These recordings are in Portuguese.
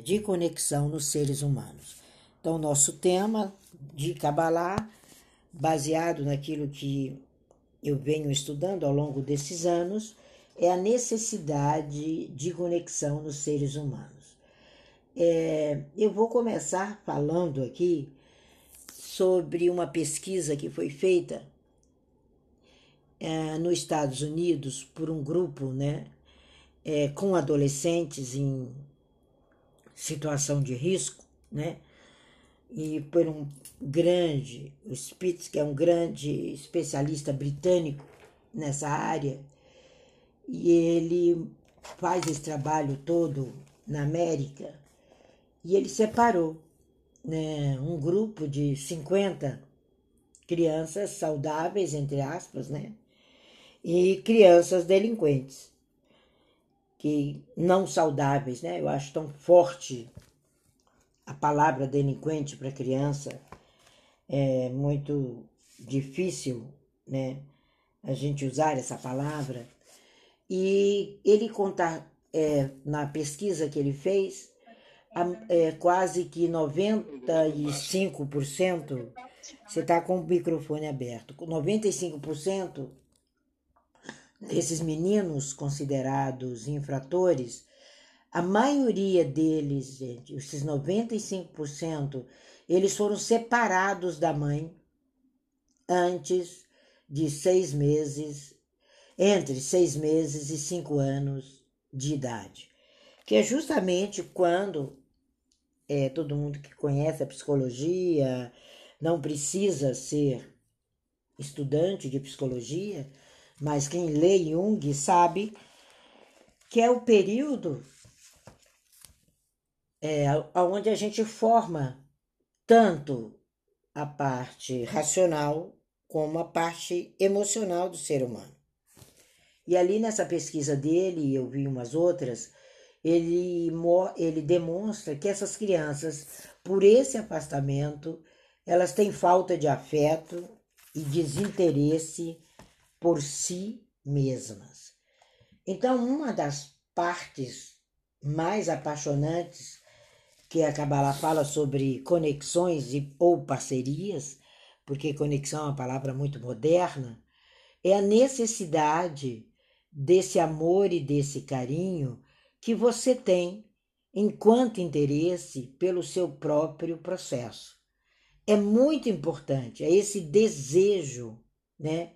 de conexão nos seres humanos. Então, nosso tema de Kabbalah, baseado naquilo que eu venho estudando ao longo desses anos, é a necessidade de conexão nos seres humanos. É, eu vou começar falando aqui sobre uma pesquisa que foi feita é, nos Estados Unidos por um grupo né, é, com adolescentes em situação de risco, né? E por um grande, o Spitz, que é um grande especialista britânico nessa área, e ele faz esse trabalho todo na América, e ele separou né, um grupo de 50 crianças saudáveis, entre aspas, né? E crianças delinquentes que não saudáveis, né? Eu acho tão forte a palavra delinquente para criança, é muito difícil, né? A gente usar essa palavra. E ele contar é, na pesquisa que ele fez, é, quase que 95%, você está com o microfone aberto, 95% desses meninos considerados infratores, a maioria deles, gente, esses 95%, eles foram separados da mãe antes de seis meses, entre seis meses e cinco anos de idade, que é justamente quando é, todo mundo que conhece a psicologia não precisa ser estudante de psicologia, mas quem lê Jung sabe que é o período é, onde a gente forma tanto a parte racional como a parte emocional do ser humano. E ali nessa pesquisa dele, eu vi umas outras, ele, ele demonstra que essas crianças, por esse afastamento, elas têm falta de afeto e desinteresse por si mesmas. Então, uma das partes mais apaixonantes que a Kabbalah fala sobre conexões e, ou parcerias, porque conexão é uma palavra muito moderna, é a necessidade desse amor e desse carinho que você tem enquanto interesse pelo seu próprio processo. É muito importante, é esse desejo, né,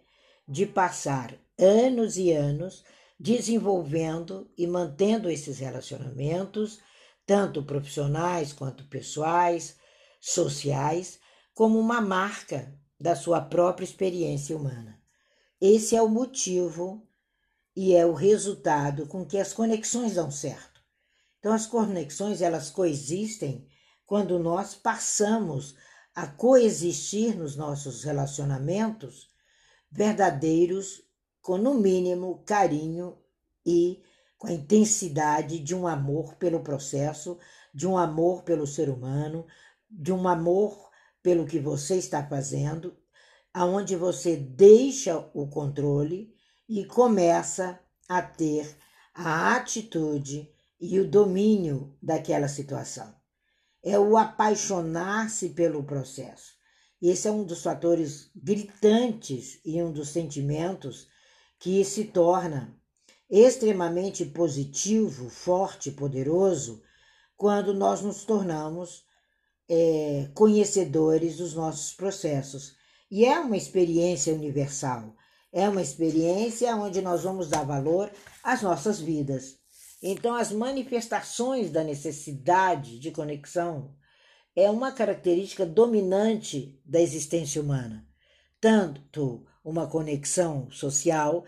de passar anos e anos desenvolvendo e mantendo esses relacionamentos, tanto profissionais quanto pessoais, sociais, como uma marca da sua própria experiência humana. Esse é o motivo e é o resultado com que as conexões dão certo. Então as conexões elas coexistem quando nós passamos a coexistir nos nossos relacionamentos verdadeiros, com no mínimo carinho e com a intensidade de um amor pelo processo, de um amor pelo ser humano, de um amor pelo que você está fazendo, aonde você deixa o controle e começa a ter a atitude e o domínio daquela situação. É o apaixonar-se pelo processo. Esse é um dos fatores gritantes e um dos sentimentos que se torna extremamente positivo, forte, poderoso quando nós nos tornamos é, conhecedores dos nossos processos. E é uma experiência universal, é uma experiência onde nós vamos dar valor às nossas vidas. Então, as manifestações da necessidade de conexão é uma característica dominante da existência humana, tanto uma conexão social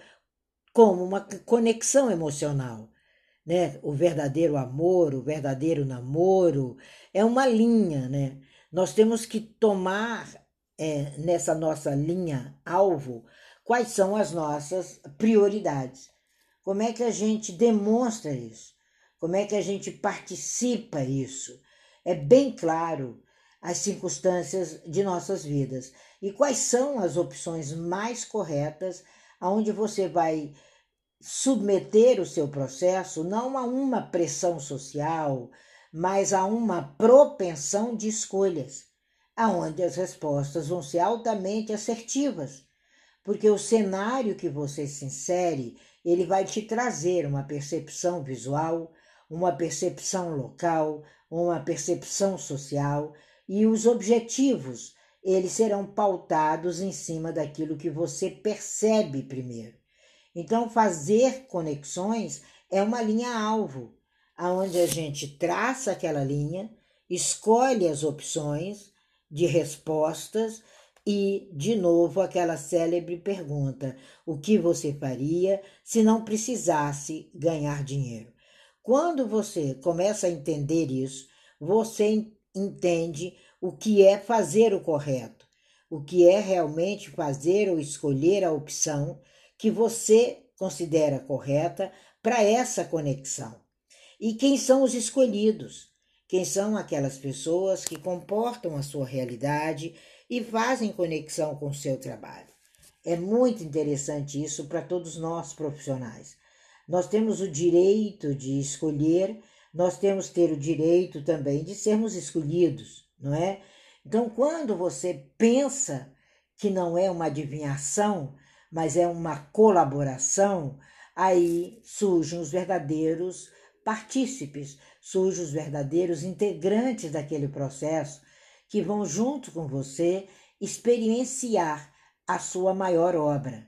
como uma conexão emocional. Né? O verdadeiro amor, o verdadeiro namoro é uma linha, né? Nós temos que tomar é, nessa nossa linha alvo quais são as nossas prioridades. Como é que a gente demonstra isso? Como é que a gente participa isso? É bem claro as circunstâncias de nossas vidas. E quais são as opções mais corretas aonde você vai submeter o seu processo não a uma pressão social, mas a uma propensão de escolhas, aonde as respostas vão ser altamente assertivas, porque o cenário que você se insere, ele vai te trazer uma percepção visual, uma percepção local, uma percepção social e os objetivos, eles serão pautados em cima daquilo que você percebe primeiro. Então, fazer conexões é uma linha alvo, aonde a gente traça aquela linha, escolhe as opções de respostas e, de novo, aquela célebre pergunta: o que você faria se não precisasse ganhar dinheiro? Quando você começa a entender isso, você entende o que é fazer o correto, o que é realmente fazer ou escolher a opção que você considera correta para essa conexão. E quem são os escolhidos? Quem são aquelas pessoas que comportam a sua realidade e fazem conexão com o seu trabalho? É muito interessante isso para todos nós profissionais. Nós temos o direito de escolher, nós temos ter o direito também de sermos escolhidos, não é? Então, quando você pensa que não é uma adivinhação, mas é uma colaboração, aí surgem os verdadeiros partícipes, surgem os verdadeiros integrantes daquele processo que vão junto com você experienciar a sua maior obra.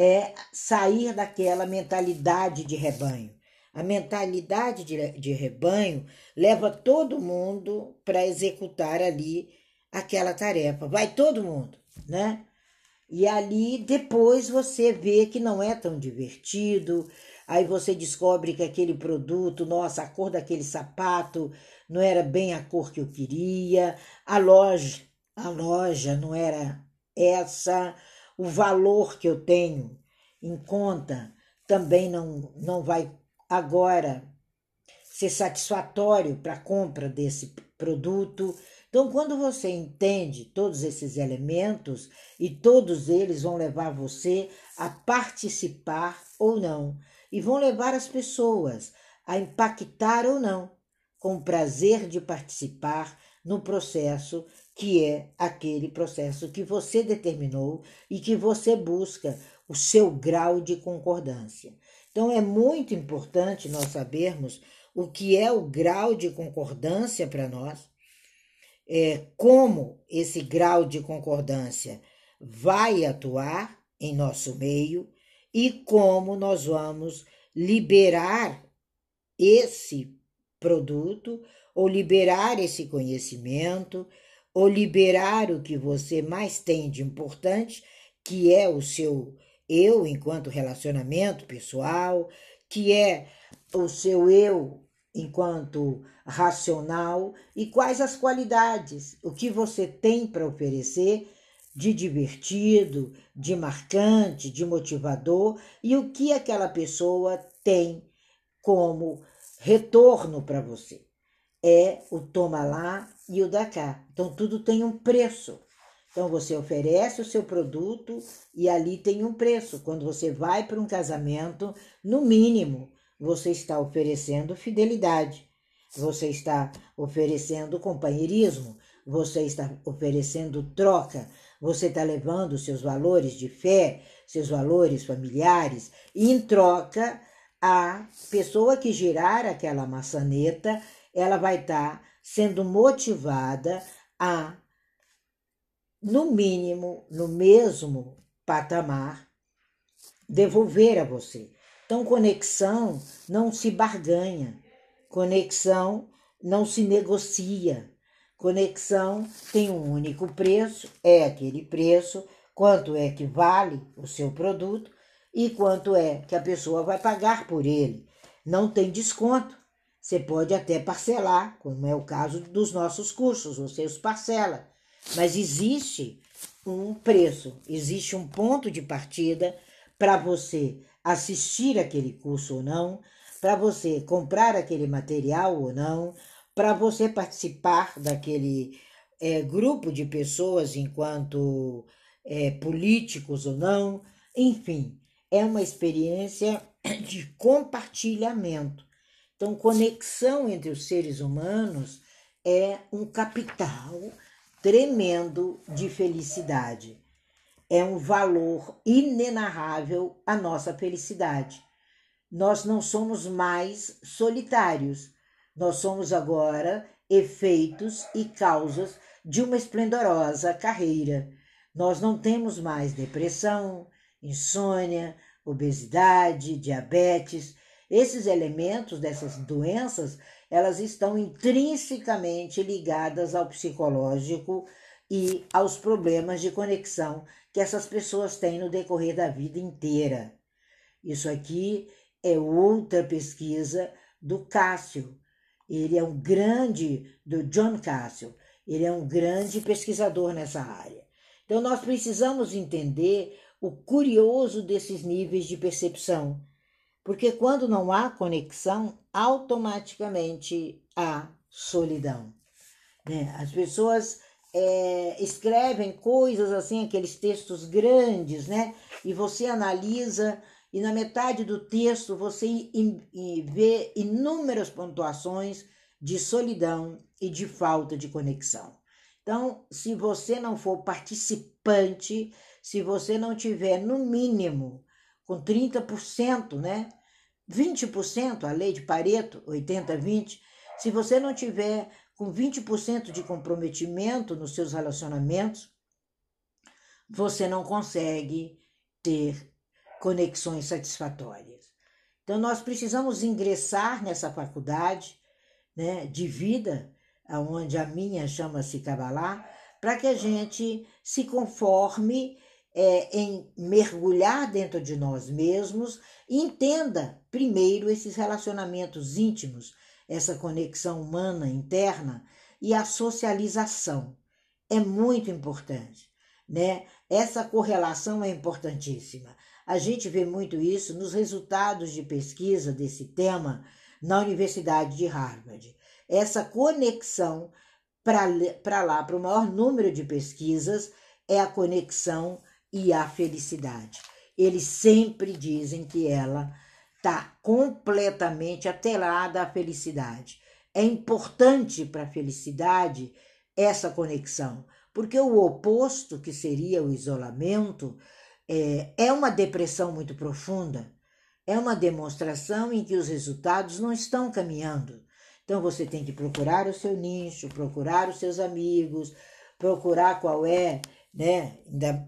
É sair daquela mentalidade de rebanho. A mentalidade de, de rebanho leva todo mundo para executar ali aquela tarefa. Vai todo mundo, né? E ali depois você vê que não é tão divertido, aí você descobre que aquele produto, nossa, a cor daquele sapato não era bem a cor que eu queria, a loja, a loja não era essa, o valor que eu tenho em conta também não, não vai agora ser satisfatório para a compra desse produto. Então, quando você entende todos esses elementos e todos eles vão levar você a participar ou não, e vão levar as pessoas a impactar ou não, com o prazer de participar no processo que é aquele processo que você determinou e que você busca o seu grau de concordância. Então é muito importante nós sabermos o que é o grau de concordância para nós é, como esse grau de concordância vai atuar em nosso meio e como nós vamos liberar esse produto ou liberar esse conhecimento ou liberar o que você mais tem de importante, que é o seu eu enquanto relacionamento pessoal, que é o seu eu enquanto racional e quais as qualidades, o que você tem para oferecer de divertido, de marcante, de motivador e o que aquela pessoa tem como retorno para você. É o toma lá e o da cá. Então tudo tem um preço. Então você oferece o seu produto e ali tem um preço. Quando você vai para um casamento, no mínimo, você está oferecendo fidelidade, você está oferecendo companheirismo, você está oferecendo troca, você está levando seus valores de fé, seus valores familiares, e em troca, a pessoa que girar aquela maçaneta, ela vai estar tá sendo motivada a, no mínimo, no mesmo patamar, devolver a você. Então, conexão não se barganha, conexão não se negocia. Conexão tem um único preço, é aquele preço, quanto é que vale o seu produto e quanto é que a pessoa vai pagar por ele. Não tem desconto. Você pode até parcelar, como é o caso dos nossos cursos, você os parcela. Mas existe um preço, existe um ponto de partida para você assistir aquele curso ou não, para você comprar aquele material ou não, para você participar daquele é, grupo de pessoas enquanto é, políticos ou não, enfim, é uma experiência de compartilhamento Então, conexão entre os seres humanos é um capital tremendo de felicidade. É um valor inenarrável a nossa felicidade. Nós não somos mais solitários. Nós somos agora efeitos e causas de uma esplendorosa carreira. Nós não temos mais depressão, insônia, obesidade, diabetes. Esses elementos dessas doenças, elas estão intrinsecamente ligadas ao psicológico e aos problemas de conexão que essas pessoas têm no decorrer da vida inteira. Isso aqui é outra pesquisa do Cássio. Ele é um grande, do John Cássio, ele é um grande pesquisador nessa área. Então, nós precisamos entender o curioso desses níveis de percepção, porque quando não há conexão, automaticamente há solidão. Né? As pessoas é, escrevem coisas assim, aqueles textos grandes, né? E você analisa e na metade do texto você vê inúmeras pontuações de solidão e de falta de conexão. Então, se você não for participante, se você não tiver no mínimo com 30%, né? 20%, a lei de Pareto, 80-20, se você não tiver com 20% de comprometimento nos seus relacionamentos, você não consegue ter conexões satisfatórias. Então, nós precisamos ingressar nessa faculdade né, de vida, onde a minha chama-se Kabbalah, para que a gente se conforme é, em mergulhar dentro de nós mesmos entenda primeiro esses relacionamentos íntimos, essa conexão humana interna e a socialização. É muito importante, né? Essa correlação é importantíssima. A gente vê muito isso nos resultados de pesquisa desse tema na Universidade de Harvard. Essa conexão para lá, para o maior número de pesquisas, é a conexão e a felicidade. Eles sempre dizem que ela está completamente atrelada à felicidade. É importante para a felicidade essa conexão, porque o oposto, que seria o isolamento, é, é uma depressão muito profunda, é uma demonstração em que os resultados não estão caminhando. Então você tem que procurar o seu nicho, procurar os seus amigos, procurar qual é né,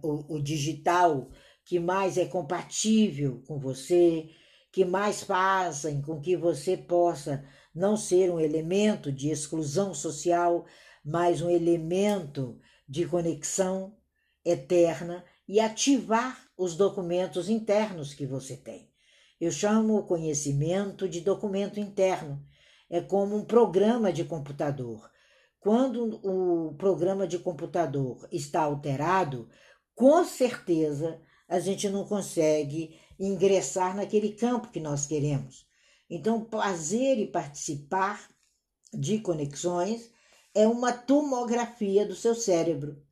o, o digital que mais é compatível com você, que mais fazem com que você possa não ser um elemento de exclusão social, mas um elemento de conexão eterna e ativar os documentos internos que você tem. Eu chamo o conhecimento de documento interno. É como um programa de computador. Quando o programa de computador está alterado, com certeza a gente não consegue ingressar naquele campo que nós queremos. Então, fazer e participar de conexões é uma tomografia do seu cérebro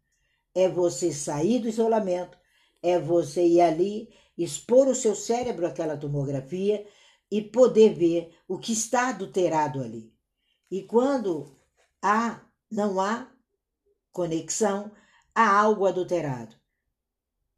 é você sair do isolamento, é você ir ali, expor o seu cérebro àquela tomografia e poder ver o que está adulterado ali. E quando há, não há conexão, há algo adulterado.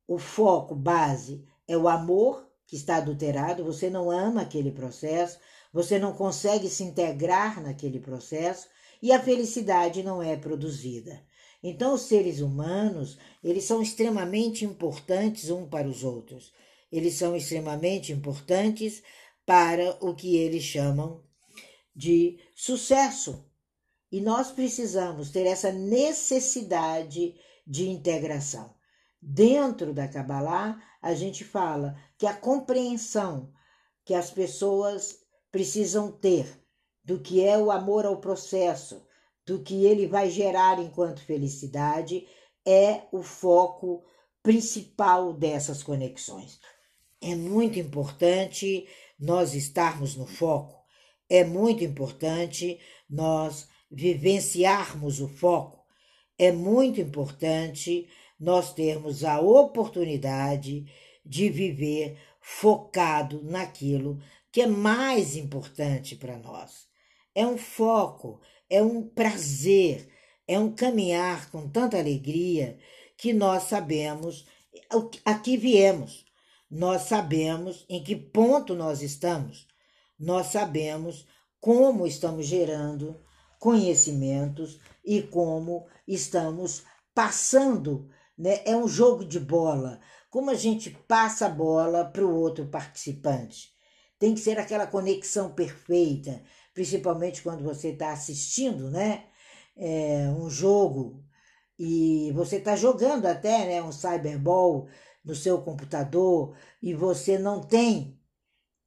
O foco base é o amor que está adulterado, você não ama aquele processo, você não consegue se integrar naquele processo e a felicidade não é produzida. Então, os seres humanos, eles são extremamente importantes um para os outros. Eles são extremamente importantes para o que eles chamam de sucesso. E nós precisamos ter essa necessidade de integração. Dentro da Kabbalah, a gente fala que a compreensão que as pessoas precisam ter do que é o amor ao processo, do que ele vai gerar enquanto felicidade é o foco principal dessas conexões. É muito importante nós estarmos no foco, é muito importante nós vivenciarmos o foco, é muito importante nós termos a oportunidade de viver focado naquilo que é mais importante para nós. É um foco, é um prazer, é um caminhar com tanta alegria que nós sabemos a que viemos. Nós sabemos em que ponto nós estamos. Nós sabemos como estamos gerando conhecimentos e como estamos passando. Né? É um jogo de bola. Como a gente passa a bola para o outro participante. Tem que ser aquela conexão perfeita, principalmente quando você está assistindo né? É, um jogo e você está jogando até né, um cyberball no seu computador e você não tem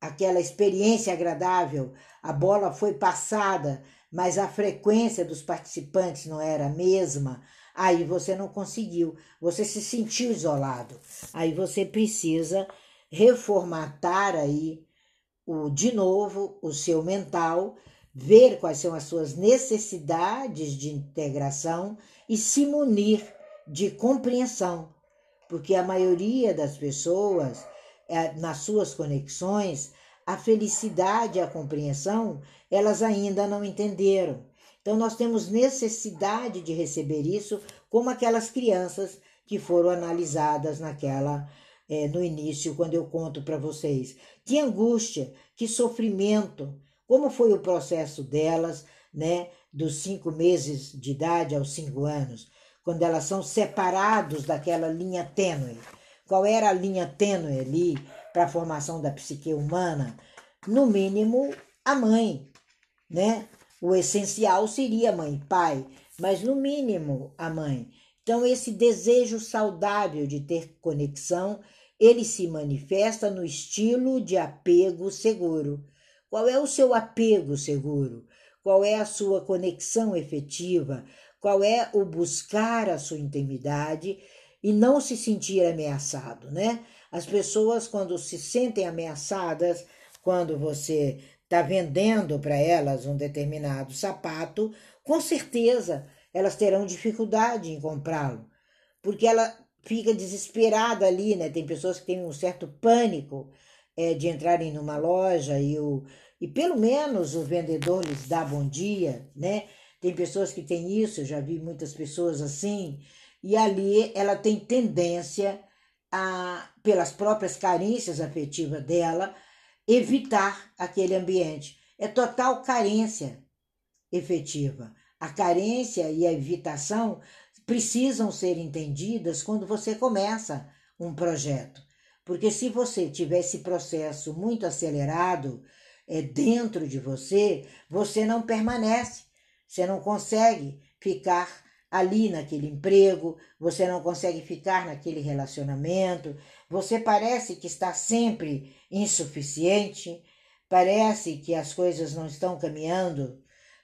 aquela experiência agradável, a bola foi passada, mas a frequência dos participantes não era a mesma, aí você não conseguiu, você se sentiu isolado. Aí você precisa reformatar aí o de novo o seu mental, ver quais são as suas necessidades de integração e se munir de compreensão, porque a maioria das pessoas é, nas suas conexões, a felicidade e a compreensão, elas ainda não entenderam. Então, nós temos necessidade de receber isso, como aquelas crianças que foram analisadas naquela é, no início, quando eu conto para vocês. Que angústia, que sofrimento, como foi o processo delas, né, dos cinco meses de idade aos cinco anos, quando elas são separados daquela linha tênue qual era a linha tênue ali para a formação da psique humana? No mínimo, a mãe, né? O essencial seria mãe pai, mas no mínimo a mãe. Então, esse desejo saudável de ter conexão, ele se manifesta no estilo de apego seguro. Qual é o seu apego seguro? Qual é a sua conexão efetiva? Qual é o buscar a sua intimidade e não se sentir ameaçado, né? As pessoas, quando se sentem ameaçadas, quando você está vendendo para elas um determinado sapato, com certeza elas terão dificuldade em comprá-lo, porque ela fica desesperada ali, né? Tem pessoas que têm um certo pânico é, de entrarem numa loja e, o, e pelo menos o vendedor lhes dá bom dia, né? Tem pessoas que têm isso, eu já vi muitas pessoas assim, e ali ela tem tendência a, pelas próprias carências afetivas dela, evitar aquele ambiente. É total carência efetiva. A carência e a evitação precisam ser entendidas quando você começa um projeto. Porque se você tiver esse processo muito acelerado é, dentro de você, você não permanece, você não consegue ficar ali naquele emprego, você não consegue ficar naquele relacionamento, você parece que está sempre insuficiente, parece que as coisas não estão caminhando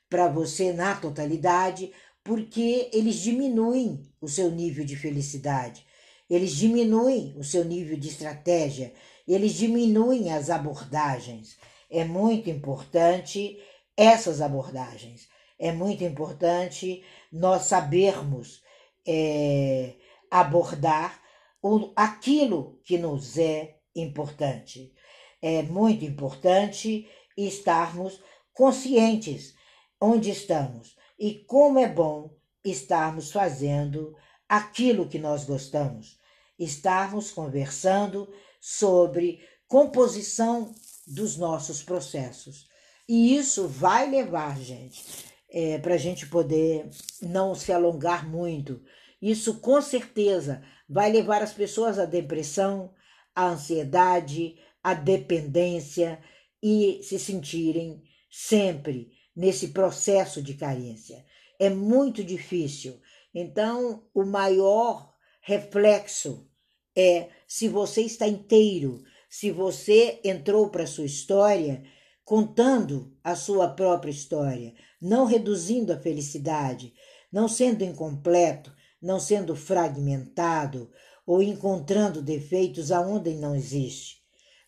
para você na totalidade, porque eles diminuem o seu nível de felicidade, eles diminuem o seu nível de estratégia, eles diminuem as abordagens. É muito importante essas abordagens. É muito importante nós sabermos é, abordar o, aquilo que nos é importante. É muito importante estarmos conscientes onde estamos e como é bom estarmos fazendo aquilo que nós gostamos, estarmos conversando sobre composição dos nossos processos. E isso vai levar, gente, é, para a gente poder não se alongar muito. Isso com certeza vai levar as pessoas à depressão, à ansiedade, à dependência e se sentirem sempre nesse processo de carência. É muito difícil. Então, o maior reflexo é se você está inteiro, se você entrou para a sua história contando a sua própria história, não reduzindo a felicidade, não sendo incompleto, não sendo fragmentado ou encontrando defeitos aonde não existe.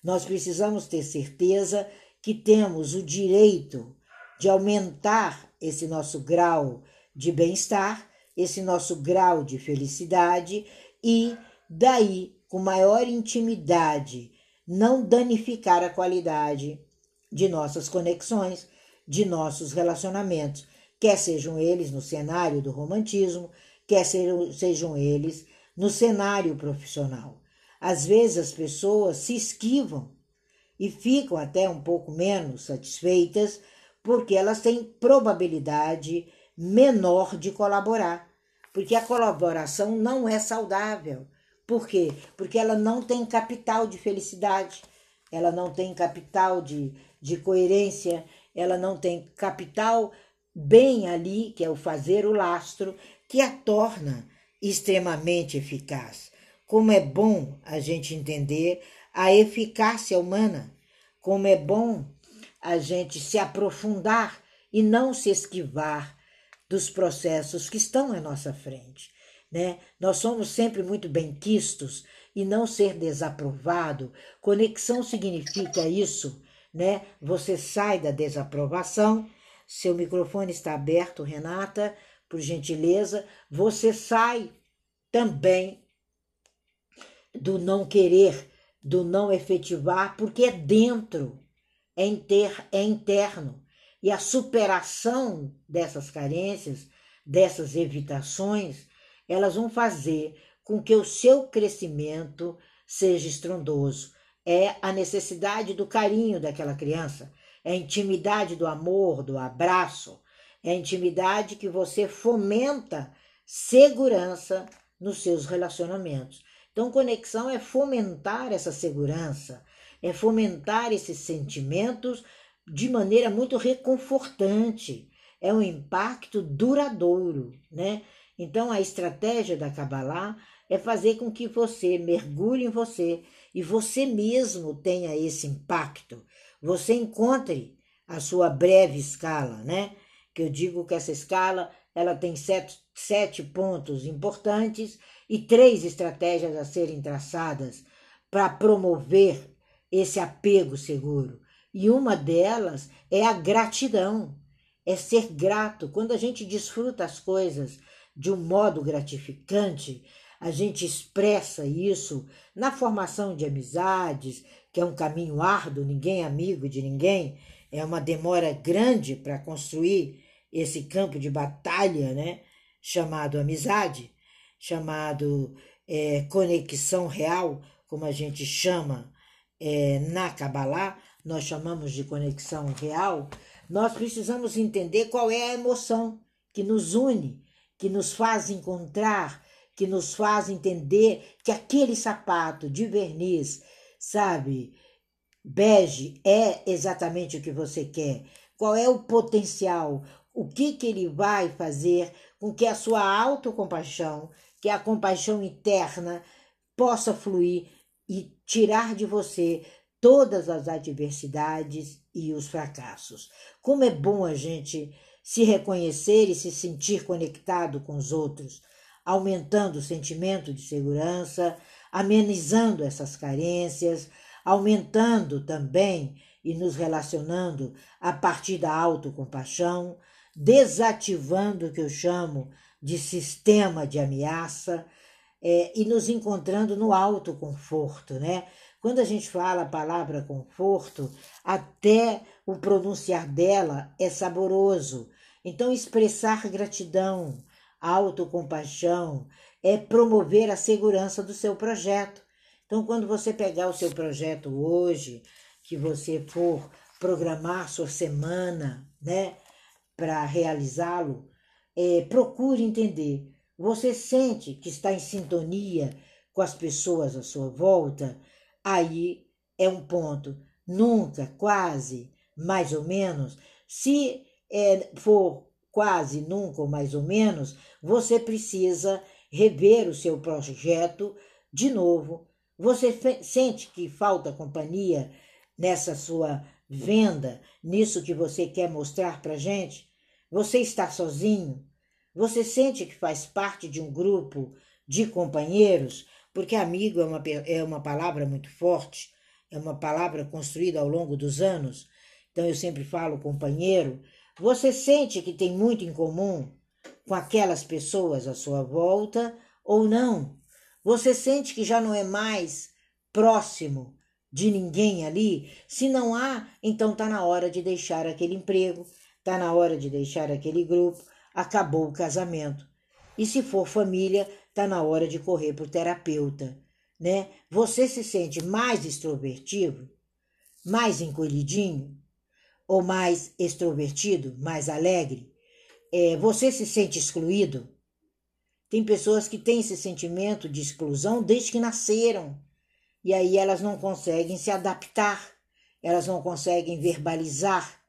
Nós precisamos ter certeza que temos o direito de aumentar esse nosso grau de bem-estar, esse nosso grau de felicidade e daí, com maior intimidade, não danificar a qualidade de nossas conexões, de nossos relacionamentos, quer sejam eles no cenário do romantismo, quer sejam eles no cenário profissional. Às vezes as pessoas se esquivam e ficam até um pouco menos satisfeitas porque elas têm probabilidade menor de colaborar, porque a colaboração não é saudável. Por quê? Porque ela não tem capital de felicidade, ela não tem capital de, de coerência, ela não tem capital bem ali, que é o fazer o lastro, que a torna extremamente eficaz. Como é bom a gente entender a eficácia humana, como é bom a gente se aprofundar e não se esquivar dos processos que estão à nossa frente. Né? Nós somos sempre muito benquistos e não ser desaprovado. Conexão significa isso, né? Você sai da desaprovação. Seu microfone está aberto, Renata, por gentileza. Você sai também do não querer, do não efetivar, porque é dentro, é, inter, é interno. E a superação dessas carências, dessas evitações, elas vão fazer com que o seu crescimento seja estrondoso. É a necessidade do carinho daquela criança, é a intimidade do amor, do abraço, é a intimidade que você fomenta segurança nos seus relacionamentos. Então, conexão é fomentar essa segurança, é fomentar esses sentimentos de maneira muito reconfortante. É um impacto duradouro, né? Então a estratégia da Kabbalah é fazer com que você mergulhe em você e você mesmo tenha esse impacto. Você encontre a sua breve escala, né? Que eu digo que essa escala ela tem sete, sete pontos importantes e três estratégias a serem traçadas para promover esse apego seguro. E uma delas é a gratidão, é ser grato. Quando a gente desfruta as coisas de um modo gratificante, a gente expressa isso na formação de amizades, que é um caminho árduo, ninguém é amigo de ninguém, é uma demora grande para construir esse campo de batalha, né? Chamado amizade, chamado é, conexão real, como a gente chama é, na Kabbalah, nós chamamos de conexão real, nós precisamos entender qual é a emoção que nos une, que nos faz encontrar, que nos faz entender que aquele sapato de verniz, sabe, bege é exatamente o que você quer. Qual é o potencial? O que que ele vai fazer com que a sua autocompaixão, que é a compaixão interna, possa fluir e tirar de você todas as adversidades e os fracassos. Como é bom a gente se reconhecer e se sentir conectado com os outros, aumentando o sentimento de segurança, amenizando essas carências, aumentando também e nos relacionando a partir da autocompaixão, desativando o que eu chamo de sistema de ameaça é, e nos encontrando no autoconforto, né? Quando a gente fala a palavra conforto, até o pronunciar dela é saboroso. Então, expressar gratidão, autocompaixão, é promover a segurança do seu projeto. Então, quando você pegar o seu projeto hoje, que você for programar sua semana, né, para realizá-lo, é, procure entender. Você sente que está em sintonia com as pessoas à sua volta? aí é um ponto. Nunca, quase, mais ou menos. Se é, for quase, nunca ou mais ou menos, você precisa rever o seu projeto de novo. Você sente que falta companhia nessa sua venda, nisso que você quer mostrar para gente? Você está sozinho? Você sente que faz parte de um grupo de companheiros? porque amigo é uma, é uma palavra muito forte, é uma palavra construída ao longo dos anos. Então eu sempre falo companheiro. Você sente que tem muito em comum com aquelas pessoas à sua volta ou não? Você sente que já não é mais próximo de ninguém ali? Se não há, então está na hora de deixar aquele emprego, está na hora de deixar aquele grupo, acabou o casamento. E se for família, está na hora de correr para o terapeuta, né? Você se sente mais extrovertido, mais encolhidinho, ou mais extrovertido, mais alegre? É, você se sente excluído? Tem pessoas que têm esse sentimento de exclusão desde que nasceram. E aí elas não conseguem se adaptar, elas não conseguem verbalizar,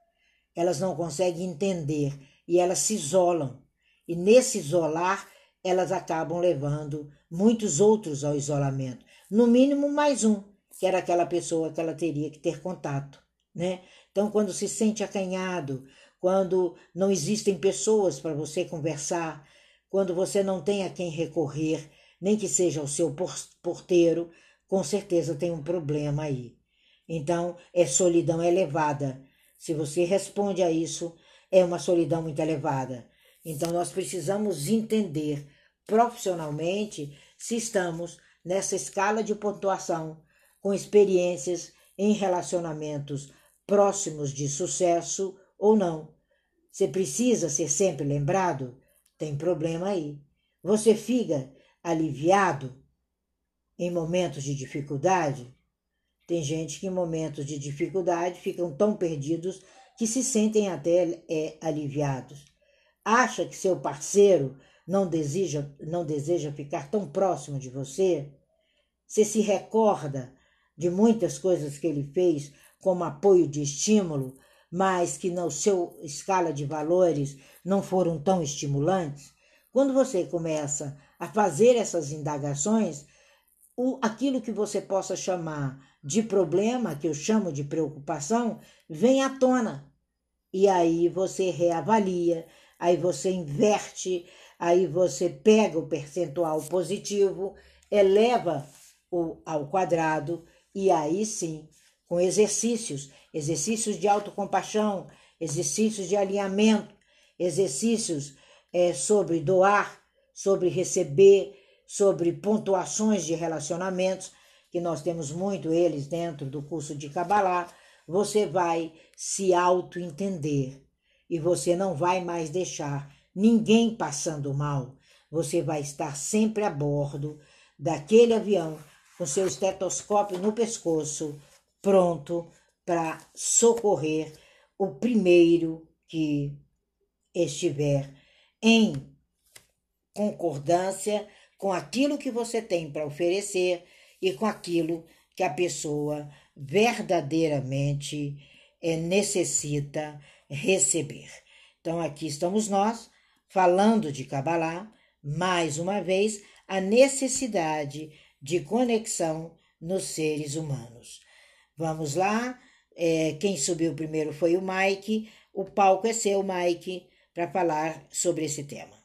elas não conseguem entender e elas se isolam. E nesse isolar, elas acabam levando muitos outros ao isolamento. No mínimo, mais um, que era aquela pessoa que ela teria que ter contato, né? Então, quando se sente acanhado, quando não existem pessoas para você conversar, quando você não tem a quem recorrer, nem que seja o seu porteiro, com certeza tem um problema aí. Então, é solidão elevada. Se você responde a isso, é uma solidão muito elevada. Então, nós precisamos entender profissionalmente se estamos nessa escala de pontuação com experiências em relacionamentos próximos de sucesso ou não. Você precisa ser sempre lembrado tem problema aí. Você fica aliviado em momentos de dificuldade? Tem gente que em momentos de dificuldade ficam tão perdidos que se sentem até é, aliviados. Acha que seu parceiro não deseja, não deseja ficar tão próximo de você? Você se recorda de muitas coisas que ele fez como apoio de estímulo mas que na sua escala de valores não foram tão estimulantes, quando você começa a fazer essas indagações, o, aquilo que você possa chamar de problema, que eu chamo de preocupação, vem à tona. E aí você reavalia, aí você inverte, aí você pega o percentual positivo, eleva o ao quadrado e aí sim, com exercícios exercícios de autocompaixão, exercícios de alinhamento, exercícios é, sobre doar, sobre receber, sobre pontuações de relacionamentos, que nós temos muito eles dentro do curso de Kabbalah, você vai se auto-entender e você não vai mais deixar ninguém passando mal. Você vai estar sempre a bordo daquele avião com seu estetoscópio no pescoço, pronto para socorrer o primeiro que estiver em concordância com aquilo que você tem para oferecer e com aquilo que a pessoa verdadeiramente é, necessita receber. Então, aqui estamos nós falando de Kabbalah, mais uma vez, a necessidade de conexão nos seres humanos. Vamos lá, é, quem subiu primeiro foi o Mike. O palco é seu, Mike, para falar sobre esse tema.